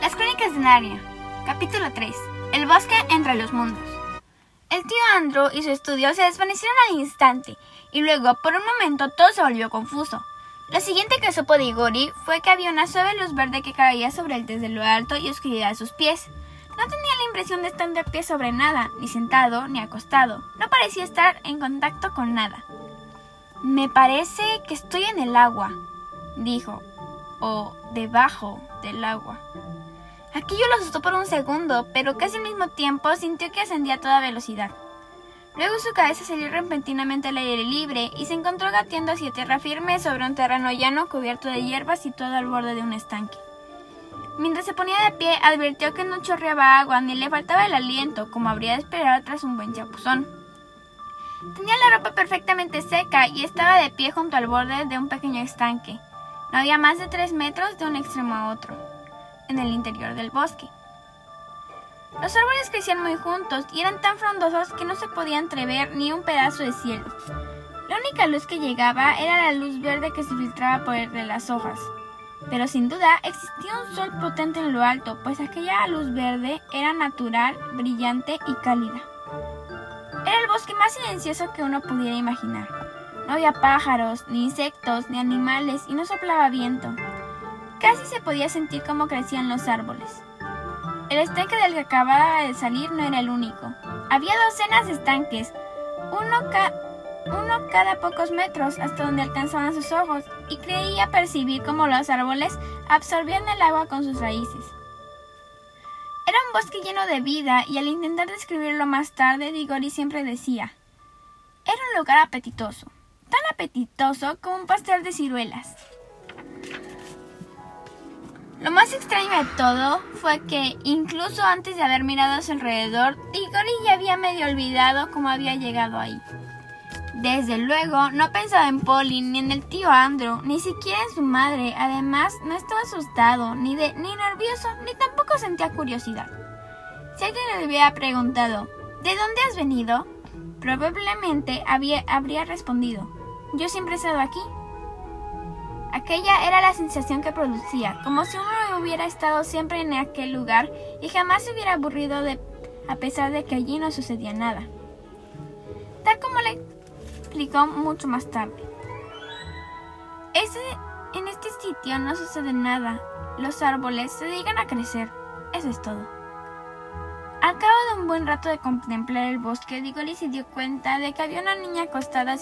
Las Crónicas de Narnia, capítulo 3. El bosque entre los mundos. El tío Andrew y su estudio se desvanecieron al instante, y luego, por un momento, todo se volvió confuso. Lo siguiente que supo de fue que había una suave luz verde que caía sobre él desde lo alto y oscuridad de sus pies. No tenía la impresión de estar de pie sobre nada, ni sentado, ni acostado. No parecía estar en contacto con nada. Me parece que estoy en el agua, dijo, o debajo del agua. Aquello lo asustó por un segundo, pero casi al mismo tiempo sintió que ascendía a toda velocidad. Luego su cabeza salió repentinamente al aire libre y se encontró gateando hacia tierra firme sobre un terreno llano cubierto de hierba situado al borde de un estanque. Mientras se ponía de pie, advirtió que no chorreaba agua ni le faltaba el aliento, como habría de esperar tras un buen chapuzón. Tenía la ropa perfectamente seca y estaba de pie junto al borde de un pequeño estanque. No había más de tres metros de un extremo a otro, en el interior del bosque. Los árboles crecían muy juntos y eran tan frondosos que no se podía entrever ni un pedazo de cielo. La única luz que llegaba era la luz verde que se filtraba por entre las hojas. Pero sin duda existía un sol potente en lo alto, pues aquella luz verde era natural, brillante y cálida. Era el bosque más silencioso que uno pudiera imaginar. No había pájaros, ni insectos, ni animales, y no soplaba viento. Casi se podía sentir cómo crecían los árboles. El estanque del que acababa de salir no era el único. Había docenas de estanques, uno, uno cada pocos metros hasta donde alcanzaban sus ojos, y creía percibir cómo los árboles absorbían el agua con sus raíces. Era un bosque lleno de vida y al intentar describirlo más tarde, Digori siempre decía, era un lugar apetitoso, tan apetitoso como un pastel de ciruelas. Lo más extraño de todo fue que, incluso antes de haber mirado a su alrededor, Digori ya había medio olvidado cómo había llegado ahí. Desde luego, no pensaba en Polly, ni en el tío Andrew, ni siquiera en su madre. Además, no estaba asustado, ni, de, ni nervioso, ni tampoco sentía curiosidad. Si alguien le hubiera preguntado, ¿de dónde has venido? Probablemente había, habría respondido, yo siempre he estado aquí. Aquella era la sensación que producía, como si uno hubiera estado siempre en aquel lugar y jamás se hubiera aburrido de, a pesar de que allí no sucedía nada. Tal como le explicó mucho más tarde. Ese, en este sitio no sucede nada. Los árboles se dedican a crecer. Eso es todo. Al cabo de un buen rato de contemplar el bosque, Digoli se dio cuenta de que había una niña acostada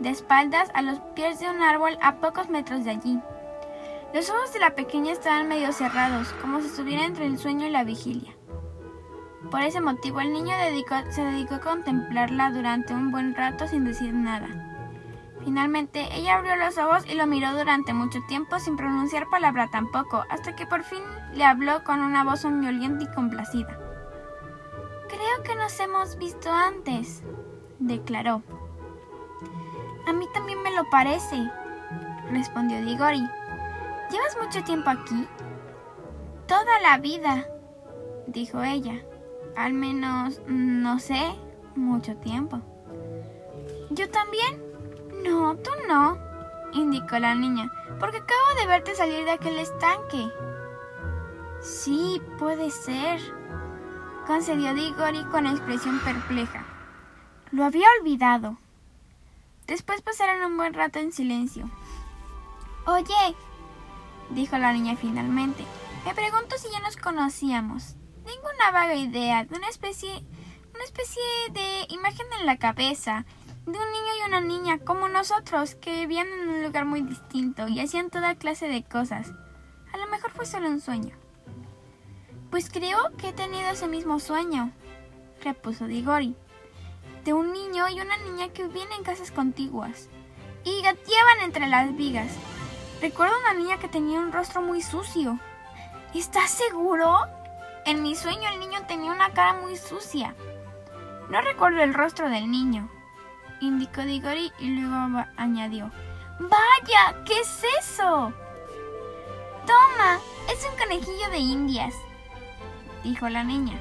de espaldas a los pies de un árbol a pocos metros de allí. Los ojos de la pequeña estaban medio cerrados, como si estuviera entre el sueño y la vigilia. Por ese motivo el niño se dedicó a contemplarla durante un buen rato sin decir nada. Finalmente ella abrió los ojos y lo miró durante mucho tiempo sin pronunciar palabra tampoco, hasta que por fin le habló con una voz soñolienta y complacida. Creo que nos hemos visto antes, declaró. A mí también me lo parece, respondió Digori. ¿Llevas mucho tiempo aquí? Toda la vida, dijo ella. Al menos, no sé, mucho tiempo. ¿Yo también? No, tú no, indicó la niña, porque acabo de verte salir de aquel estanque. Sí, puede ser, concedió Digori con expresión perpleja. Lo había olvidado. Después pasaron un buen rato en silencio. Oye, dijo la niña finalmente, me pregunto si ya nos conocíamos. Tengo una vaga idea de una especie, una especie de imagen en la cabeza de un niño y una niña como nosotros que vivían en un lugar muy distinto y hacían toda clase de cosas. A lo mejor fue solo un sueño. Pues creo que he tenido ese mismo sueño, repuso Digori, un niño y una niña que vivían en casas contiguas y gateaban entre las vigas. Recuerdo una niña que tenía un rostro muy sucio. ¿Estás seguro? En mi sueño el niño tenía una cara muy sucia. No recuerdo el rostro del niño, indicó Digori y luego añadió. ¡Vaya! ¿Qué es eso? Toma, es un conejillo de indias, dijo la niña.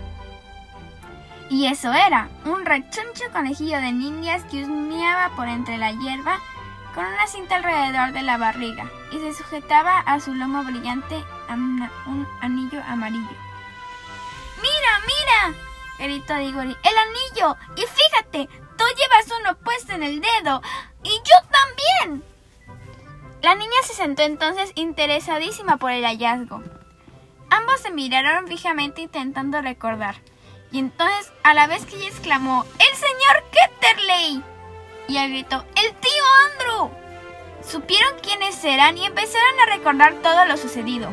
Y eso era, un rechoncho conejillo de indias que husmeaba por entre la hierba con una cinta alrededor de la barriga y se sujetaba a su lomo brillante un anillo amarillo. ¡Mira, mira! gritó Digori. ¡El anillo! Y fíjate, tú llevas uno puesto en el dedo. ¡Y yo también! La niña se sentó entonces interesadísima por el hallazgo. Ambos se miraron fijamente intentando recordar. Y entonces, a la vez que ella exclamó, ¡El señor Ketterley! Y él gritó, ¡El tío Andrew! Supieron quiénes eran y empezaron a recordar todo lo sucedido.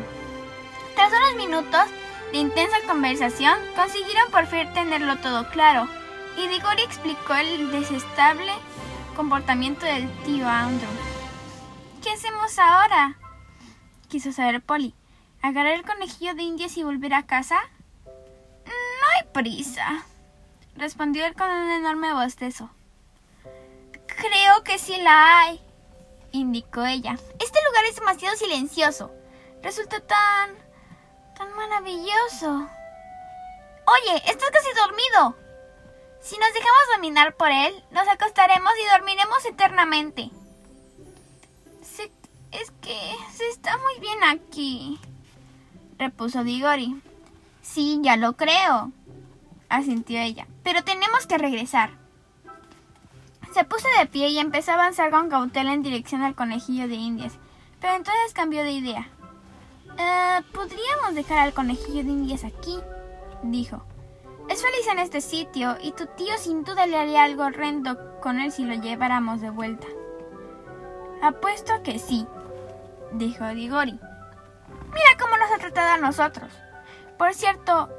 Tras unos minutos de intensa conversación, consiguieron por fin tenerlo todo claro, y Digori explicó el desestable comportamiento del tío Andrew. ¿Qué hacemos ahora? quiso saber Polly. ¿Agarrar el conejillo de indias y volver a casa? Prisa, respondió él con un enorme bostezo. Creo que sí la hay, indicó ella. Este lugar es demasiado silencioso. Resulta tan... tan maravilloso. Oye, estás casi dormido. Si nos dejamos dominar por él, nos acostaremos y dormiremos eternamente. es que se está muy bien aquí, repuso Digori. Sí, ya lo creo, asintió ella. Pero tenemos que regresar. Se puso de pie y empezó a avanzar con cautela en dirección al conejillo de indias, pero entonces cambió de idea. Eh, podríamos dejar al conejillo de indias aquí, dijo. Es feliz en este sitio y tu tío sin duda le haría algo horrendo con él si lo lleváramos de vuelta. Apuesto que sí, dijo Digori. Mira cómo nos ha tratado a nosotros. Por cierto,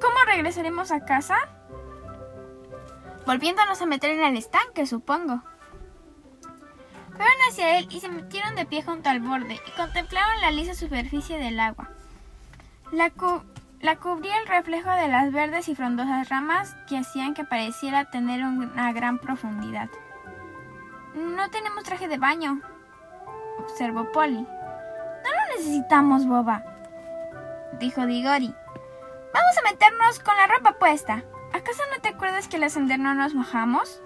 ¿cómo regresaremos a casa? volviéndonos a meter en el estanque, supongo. Fueron hacia él y se metieron de pie junto al borde y contemplaron la lisa superficie del agua. La, cubría el reflejo de las verdes y frondosas ramas que hacían que pareciera tener una gran profundidad. No tenemos traje de baño, observó Polly. No lo necesitamos, boba, dijo Digori. Vamos a meternos con la ropa puesta. ¿Acaso no te acuerdas que al ascender no nos mojamos?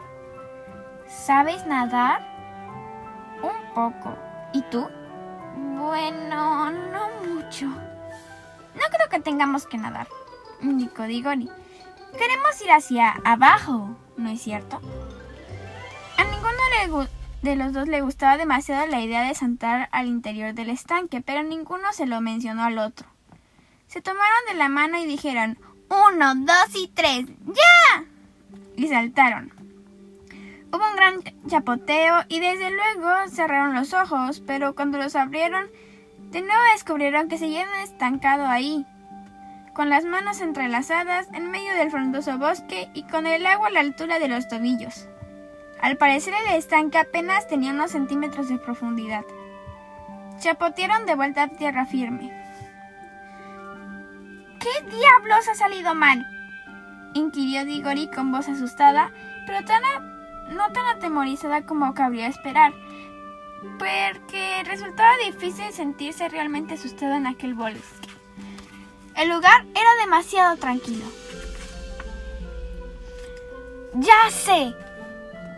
¿Sabes nadar? Un poco. ¿Y tú? Bueno, no mucho. No creo que tengamos que nadar, indicó Digori. Queremos ir hacia abajo, ¿no es cierto? A ninguno de los dos le gustaba demasiado la idea de saltar al interior del estanque, pero ninguno se lo mencionó al otro. Se tomaron de la mano y dijeron, uno, dos y tres. ¡Ya! Y saltaron. Hubo un gran chapoteo y desde luego cerraron los ojos, pero cuando los abrieron, de nuevo descubrieron que seguían estancado ahí, con las manos entrelazadas en medio del frondoso bosque y con el agua a la altura de los tobillos. Al parecer el estanque apenas tenía unos centímetros de profundidad. Chapotearon de vuelta a tierra firme. ¿Qué diablos ha salido mal? inquirió Digori con voz asustada, pero tan no tan atemorizada como cabría esperar, porque resultaba difícil sentirse realmente asustado en aquel bosque. El lugar era demasiado tranquilo. Ya sé,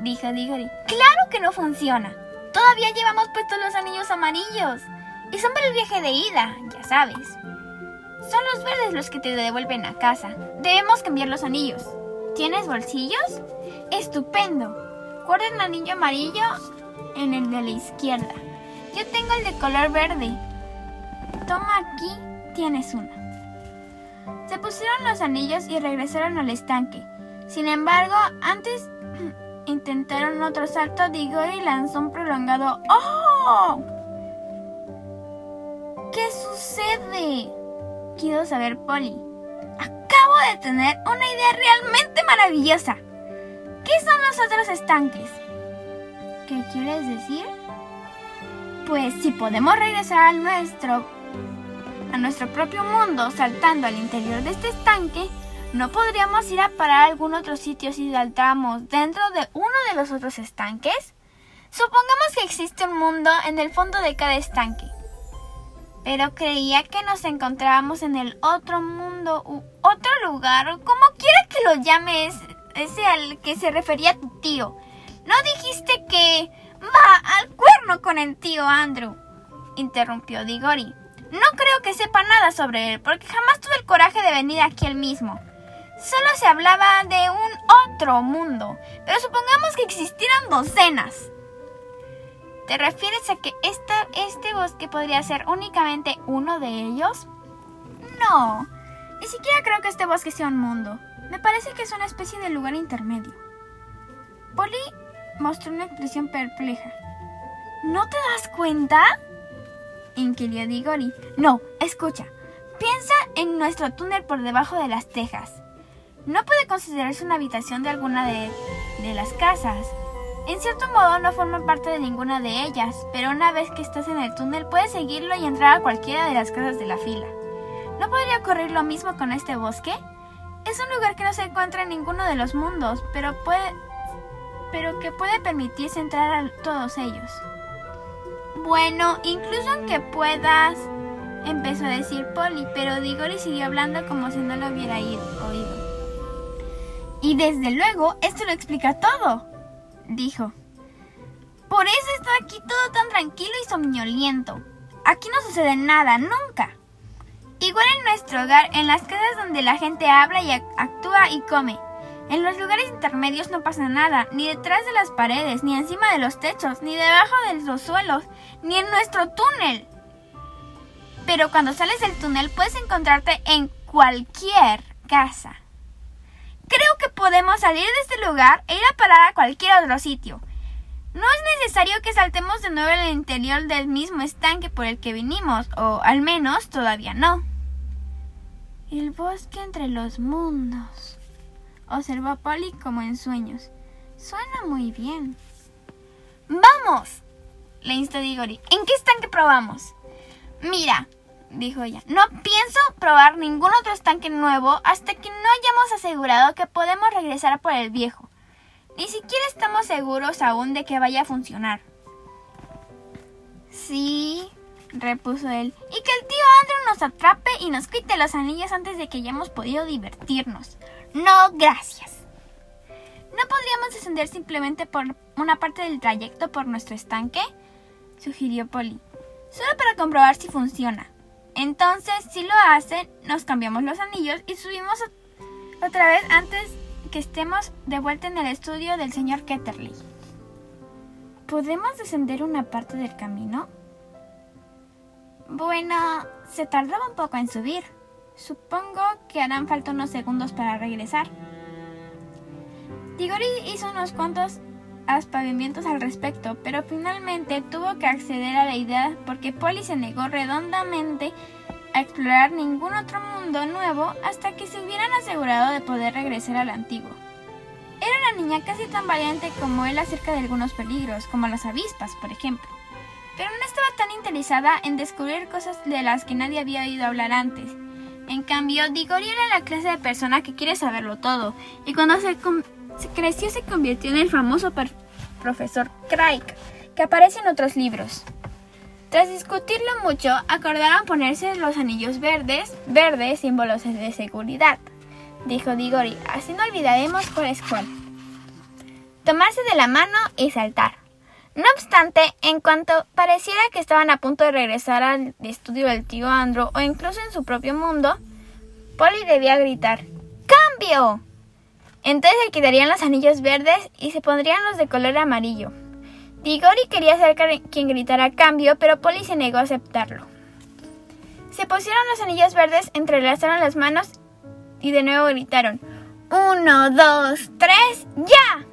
dijo Digori. Claro que no funciona. Todavía llevamos puestos los anillos amarillos. Y son para el viaje de ida, ya sabes. Son los verdes los que te devuelven a casa. Debemos cambiar los anillos. ¿Tienes bolsillos? Estupendo. Guarda el anillo amarillo en el de la izquierda. Yo tengo el de color verde. Toma aquí, tienes uno. Se pusieron los anillos y regresaron al estanque. Sin embargo, antes intentaron otro salto, Digori lanzó un prolongado ¡Oh! ¿Qué sucede? Quiero saber Polly. Acabo de tener una idea realmente maravillosa. ¿Qué son los otros estanques? ¿Qué quieres decir? Pues si podemos regresar a nuestro a nuestro propio mundo saltando al interior de este estanque, ¿no podríamos ir a parar a algún otro sitio si saltamos dentro de uno de los otros estanques? Supongamos que existe un mundo en el fondo de cada estanque pero creía que nos encontrábamos en el otro mundo u otro lugar, como quiera que lo llames, ese al que se refería tu tío. ¿No dijiste que va al cuerno con el tío Andrew? interrumpió Digori. No creo que sepa nada sobre él, porque jamás tuve el coraje de venir aquí él mismo. Solo se hablaba de un otro mundo, pero supongamos que existieran docenas. ¿Te refieres a que este bosque podría ser únicamente uno de ellos? No, ni siquiera creo que este bosque sea un mundo. Me parece que es una especie de lugar intermedio. Polly mostró una expresión perpleja. ¿No te das cuenta? inquirió Digori. No, escucha. Piensa en nuestro túnel por debajo de las tejas. No puede considerarse una habitación de alguna de, de las casas. En cierto modo no forma parte de ninguna de ellas, pero una vez que estás en el túnel puedes seguirlo y entrar a cualquiera de las casas de la fila. ¿No podría ocurrir lo mismo con este bosque? Es un lugar que no se encuentra en ninguno de los mundos, pero puede pero que puede permitirse entrar a todos ellos. Bueno, incluso aunque puedas, empezó a decir Polly, pero Digori siguió hablando como si no lo hubiera oído. Y desde luego, esto lo explica todo, dijo. Por eso está aquí todo tan tranquilo y somnoliento. Aquí no sucede nada, nunca. Igual en nuestro hogar, en las casas donde la gente habla y actúa y come. En los lugares intermedios no pasa nada, ni detrás de las paredes, ni encima de los techos, ni debajo de los suelos, ni en nuestro túnel. Pero cuando sales del túnel puedes encontrarte en cualquier casa. Creo que podemos salir de este lugar e ir a parar a cualquier otro sitio. No es necesario que saltemos de nuevo al interior del mismo estanque por el que vinimos, o al menos todavía no. El bosque entre los mundos. Observó Polly como en sueños. Suena muy bien. ¡Vamos! le instó Digori. ¿En qué estanque probamos? Mira, dijo ella. No pienso probar ningún otro estanque nuevo hasta que no hayamos asegurado que podemos regresar por el viejo. Ni siquiera estamos seguros aún de que vaya a funcionar. Sí, repuso él, y que el tío Andrew nos atrape y nos quite los anillos antes de que hayamos podido divertirnos. No, gracias. ¿No podríamos descender simplemente por una parte del trayecto por nuestro estanque? sugirió Polly. Solo para comprobar si funciona. Entonces, si lo hacen, nos cambiamos los anillos y subimos otra vez antes que estemos de vuelta en el estudio del señor Ketterley. ¿Podemos descender una parte del camino? Bueno, se tardaba un poco en subir. Supongo que harán falta unos segundos para regresar. Tigori hizo unos cuantos aspavientos al respecto, pero finalmente tuvo que acceder a la idea porque Polly se negó redondamente a explorar ningún otro mundo nuevo hasta que se hubieran asegurado de poder regresar al antiguo. Era una niña casi tan valiente como él acerca de algunos peligros, como las avispas, por ejemplo, pero no estaba tan interesada en descubrir cosas de las que nadie había oído hablar antes. En cambio, Digori era la clase de persona que quiere saberlo todo, y cuando se, se creció se convirtió en el famoso profesor Craig, que aparece en otros libros. Tras discutirlo mucho, acordaron ponerse los anillos verdes, verdes símbolos de seguridad, dijo Digori, así no olvidaremos cuál es cuál. Tomarse de la mano y saltar. No obstante, en cuanto pareciera que estaban a punto de regresar al estudio del tío Andrew o incluso en su propio mundo, Polly debía gritar ¡Cambio! Entonces se quitarían los anillos verdes y se pondrían los de color amarillo. Digori quería ser quien gritara cambio, pero Polly se negó a aceptarlo. Se pusieron los anillos verdes, entrelazaron las manos y de nuevo gritaron ¡Uno, dos, tres, ya!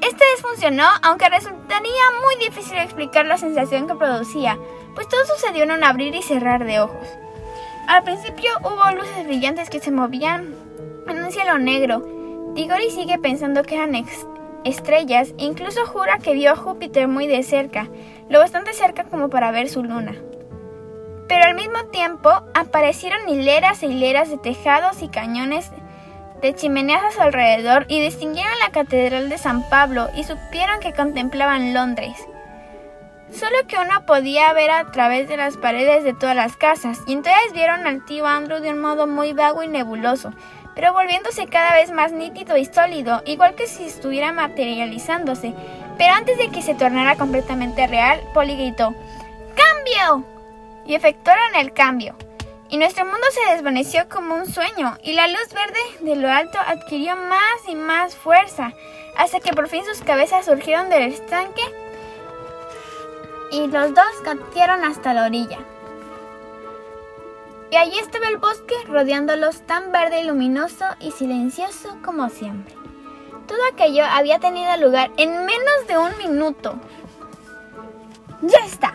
Esta vez funcionó, aunque resultaría muy difícil explicar la sensación que producía, pues todo sucedió en un abrir y cerrar de ojos. Al principio hubo luces brillantes que se movían en un cielo negro Digori sigue pensando que eran estrellas e incluso jura que vio a Júpiter muy de cerca, lo bastante cerca como para ver su luna. Pero al mismo tiempo aparecieron hileras e hileras de tejados y cañones de chimeneas a su alrededor y distinguieron la Catedral de San Pablo y supieron que contemplaban Londres. Solo que uno podía ver a través de las paredes de todas las casas, y entonces vieron al tío Andrew de un modo muy vago y nebuloso, pero volviéndose cada vez más nítido y sólido, igual que si estuviera materializándose. Pero antes de que se tornara completamente real, Polly gritó ¡Cambio! y efectuaron el cambio. Y nuestro mundo se desvaneció como un sueño, y la luz verde de lo alto adquirió más y más fuerza, hasta que por fin sus cabezas surgieron del estanque y los dos gatearon hasta la orilla. Y allí estaba el bosque rodeándolos tan verde y luminoso y silencioso como siempre. Todo aquello había tenido lugar en menos de un minuto. ¡Ya está!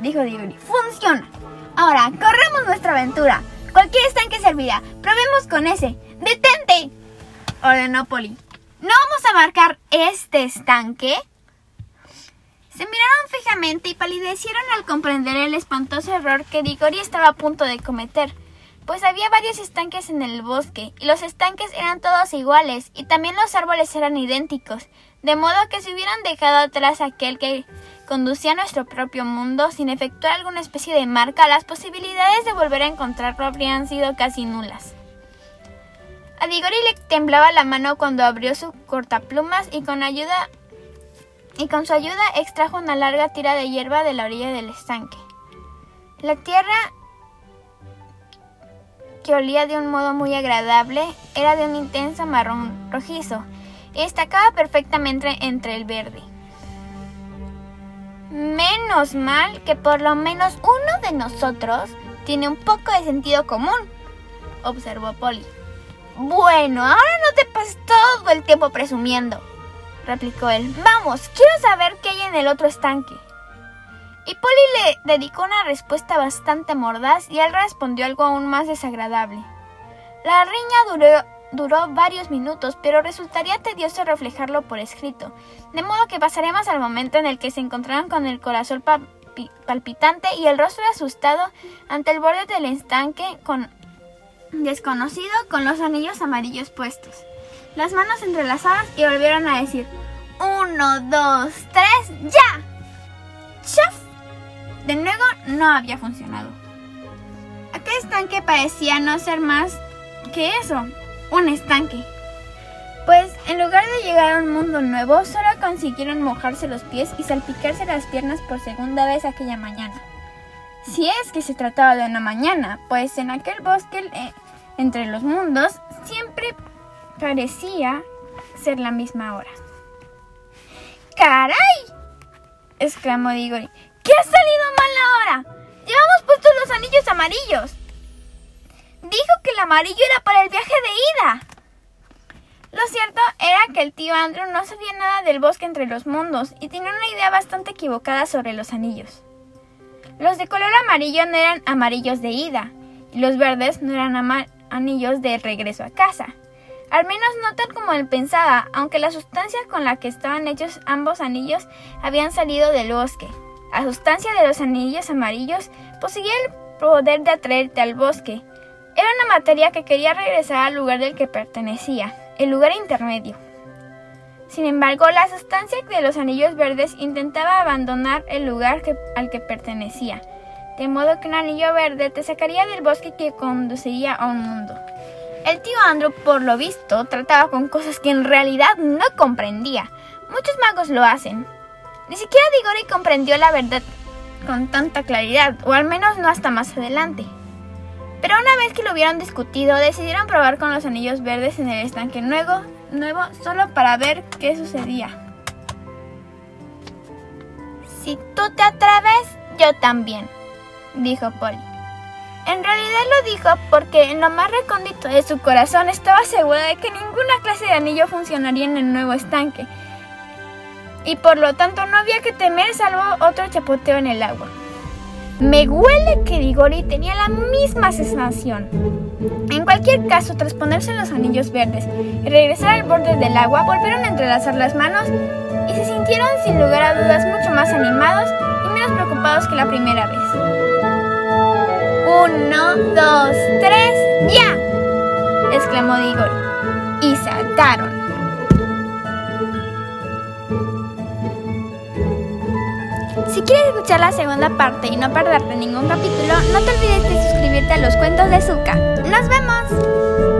dijo Digori. ¡Funciona! Ahora, corremos nuestra aventura. Cualquier estanque servirá. Probemos con ese. ¡Detente! ordenó Polly. ¿No vamos a marcar este estanque? Se miraron fijamente y palidecieron al comprender el espantoso error que Digori estaba a punto de cometer, pues había varios estanques en el bosque, y los estanques eran todos iguales, y también los árboles eran idénticos, de modo que si hubieran dejado atrás aquel que conducía a nuestro propio mundo sin efectuar alguna especie de marca, las posibilidades de volver a encontrarlo habrían sido casi nulas. A Digori le temblaba la mano cuando abrió su cortaplumas y con ayuda y con su ayuda extrajo una larga tira de hierba de la orilla del estanque. La tierra, que olía de un modo muy agradable, era de un intenso marrón rojizo y destacaba perfectamente entre el verde. Menos mal que por lo menos uno de nosotros tiene un poco de sentido común, observó Polly. Bueno, ahora no te pases todo el tiempo presumiendo, replicó él. Vamos, quiero saber qué hay en el otro estanque. Y Polly le dedicó una respuesta bastante mordaz y él respondió algo aún más desagradable. La riña duró, varios minutos, pero resultaría tedioso reflejarlo por escrito, de modo que pasaremos al momento en el que se encontraron con el corazón palpitante y el rostro asustado ante el borde del estanque con desconocido con los anillos amarillos puestos las manos entrelazadas y volvieron a decir, uno, dos, tres, ya. ¡Chaf! De nuevo no había funcionado. Aquel estanque parecía no ser más que eso, un estanque. Pues en lugar de llegar a un mundo nuevo, solo consiguieron mojarse los pies y salpicarse las piernas por segunda vez aquella mañana. Si es que se trataba de una mañana, pues en aquel bosque eh, entre los mundos siempre Parecía ser la misma hora. ¡Caray! exclamó Digori. ¿Qué ha salido mal ahora? Llevamos puestos los anillos amarillos. Dijo que el amarillo era para el viaje de ida. Lo cierto era que el tío Andrew no sabía nada del bosque entre los mundos y tenía una idea bastante equivocada sobre los anillos. Los de color amarillo no eran amarillos de ida y los verdes no eran anillos de regreso a casa. Al menos no tal como él pensaba, aunque la sustancia con la que estaban hechos ambos anillos habían salido del bosque. La sustancia de los anillos amarillos poseía el poder de atraerte al bosque. Era una materia que quería regresar al lugar del que pertenecía, el lugar intermedio. Sin embargo, la sustancia de los anillos verdes intentaba abandonar el lugar al que pertenecía, de modo que un anillo verde te sacaría del bosque que conduciría a un mundo. El tío Andrew, por lo visto, trataba con cosas que en realidad no comprendía. Muchos magos lo hacen. Ni siquiera Digori comprendió la verdad con tanta claridad, o al menos no hasta más adelante. Pero una vez que lo hubieron discutido, decidieron probar con los anillos verdes en el estanque nuevo, nuevo solo para ver qué sucedía. Si tú te atreves, yo también, dijo Polly. En realidad lo dijo porque en lo más recóndito de su corazón estaba segura de que ninguna clase de anillo funcionaría en el nuevo estanque. Y por lo tanto no había que temer salvo otro chapoteo en el agua. Me huele que Digori tenía la misma sensación. En cualquier caso, tras ponerse los anillos verdes y regresar al borde del agua, volvieron a entrelazar las manos y se sintieron sin lugar a dudas mucho más animados y menos preocupados que la primera vez. Uno, dos, tres, ya, exclamó Digori. Y saltaron. Si quieres escuchar la segunda parte y no perderte ningún capítulo, no te olvides de suscribirte a los cuentos de Zuka. ¡Nos vemos!